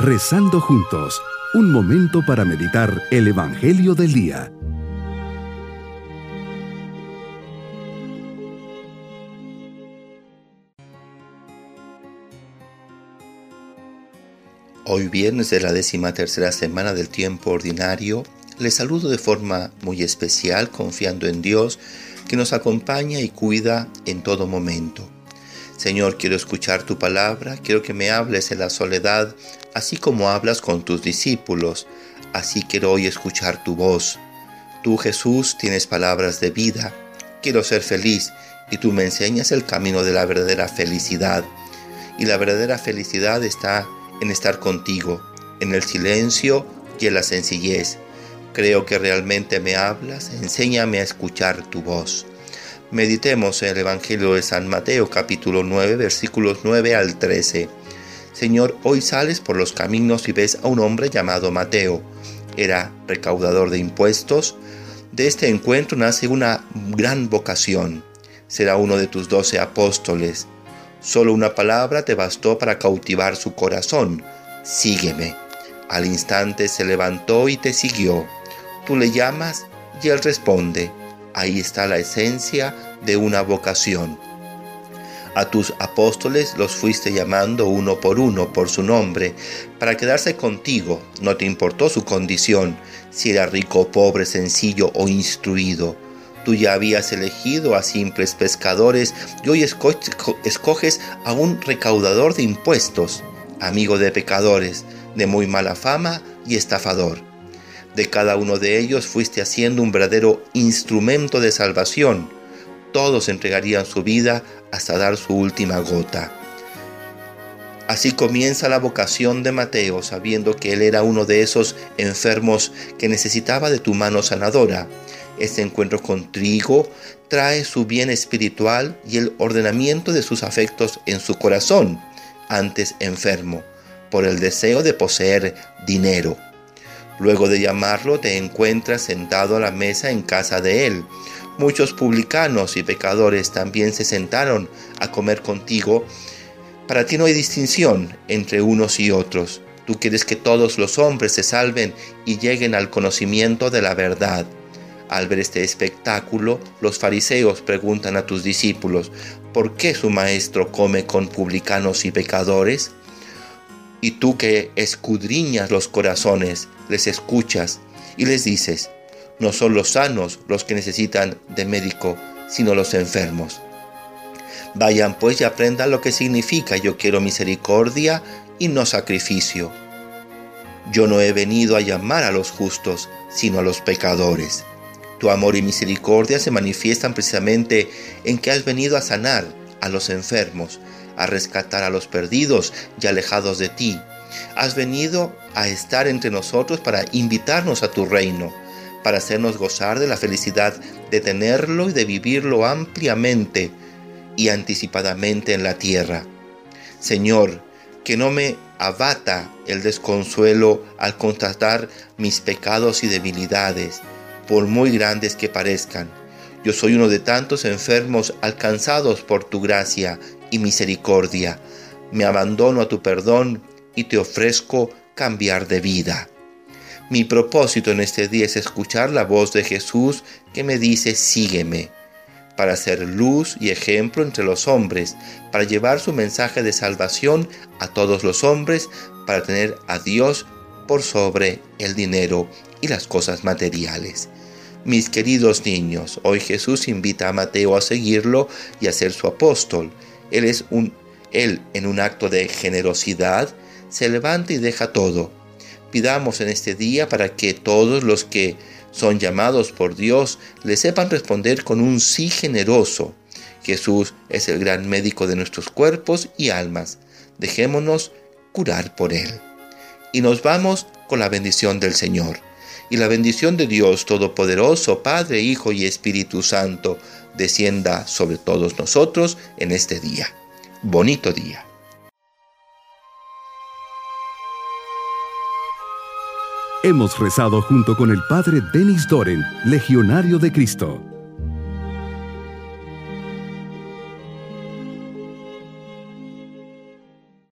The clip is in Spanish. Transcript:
Rezando juntos, un momento para meditar el Evangelio del Día. Hoy viernes de la décima tercera semana del tiempo ordinario, les saludo de forma muy especial confiando en Dios que nos acompaña y cuida en todo momento. Señor, quiero escuchar tu palabra, quiero que me hables en la soledad, así como hablas con tus discípulos, así quiero hoy escuchar tu voz. Tú, Jesús, tienes palabras de vida, quiero ser feliz y tú me enseñas el camino de la verdadera felicidad. Y la verdadera felicidad está en estar contigo, en el silencio y en la sencillez. Creo que realmente me hablas, enséñame a escuchar tu voz. Meditemos en el Evangelio de San Mateo capítulo 9 versículos 9 al 13. Señor, hoy sales por los caminos y ves a un hombre llamado Mateo. Era recaudador de impuestos. De este encuentro nace una gran vocación. Será uno de tus doce apóstoles. Solo una palabra te bastó para cautivar su corazón. Sígueme. Al instante se levantó y te siguió. Tú le llamas y él responde. Ahí está la esencia de una vocación. A tus apóstoles los fuiste llamando uno por uno por su nombre, para quedarse contigo. No te importó su condición, si era rico, pobre, sencillo o instruido. Tú ya habías elegido a simples pescadores y hoy escoges a un recaudador de impuestos, amigo de pecadores, de muy mala fama y estafador. De cada uno de ellos fuiste haciendo un verdadero instrumento de salvación. Todos entregarían su vida hasta dar su última gota. Así comienza la vocación de Mateo, sabiendo que él era uno de esos enfermos que necesitaba de tu mano sanadora. Este encuentro con Trigo trae su bien espiritual y el ordenamiento de sus afectos en su corazón, antes enfermo, por el deseo de poseer dinero. Luego de llamarlo te encuentras sentado a la mesa en casa de él. Muchos publicanos y pecadores también se sentaron a comer contigo. Para ti no hay distinción entre unos y otros. Tú quieres que todos los hombres se salven y lleguen al conocimiento de la verdad. Al ver este espectáculo, los fariseos preguntan a tus discípulos, ¿por qué su maestro come con publicanos y pecadores? Y tú que escudriñas los corazones, les escuchas y les dices, no son los sanos los que necesitan de médico, sino los enfermos. Vayan pues y aprendan lo que significa yo quiero misericordia y no sacrificio. Yo no he venido a llamar a los justos, sino a los pecadores. Tu amor y misericordia se manifiestan precisamente en que has venido a sanar a los enfermos, a rescatar a los perdidos y alejados de ti. Has venido a estar entre nosotros para invitarnos a tu reino, para hacernos gozar de la felicidad de tenerlo y de vivirlo ampliamente y anticipadamente en la tierra. Señor, que no me abata el desconsuelo al constatar mis pecados y debilidades, por muy grandes que parezcan. Yo soy uno de tantos enfermos alcanzados por tu gracia y misericordia. Me abandono a tu perdón y te ofrezco cambiar de vida. Mi propósito en este día es escuchar la voz de Jesús que me dice sígueme, para ser luz y ejemplo entre los hombres, para llevar su mensaje de salvación a todos los hombres, para tener a Dios por sobre el dinero y las cosas materiales. Mis queridos niños, hoy Jesús invita a Mateo a seguirlo y a ser su apóstol. Él es un él en un acto de generosidad se levanta y deja todo. Pidamos en este día para que todos los que son llamados por Dios le sepan responder con un sí generoso. Jesús es el gran médico de nuestros cuerpos y almas. Dejémonos curar por Él. Y nos vamos con la bendición del Señor. Y la bendición de Dios Todopoderoso, Padre, Hijo y Espíritu Santo, descienda sobre todos nosotros en este día. Bonito día. Hemos rezado junto con el Padre Denis Doren, Legionario de Cristo.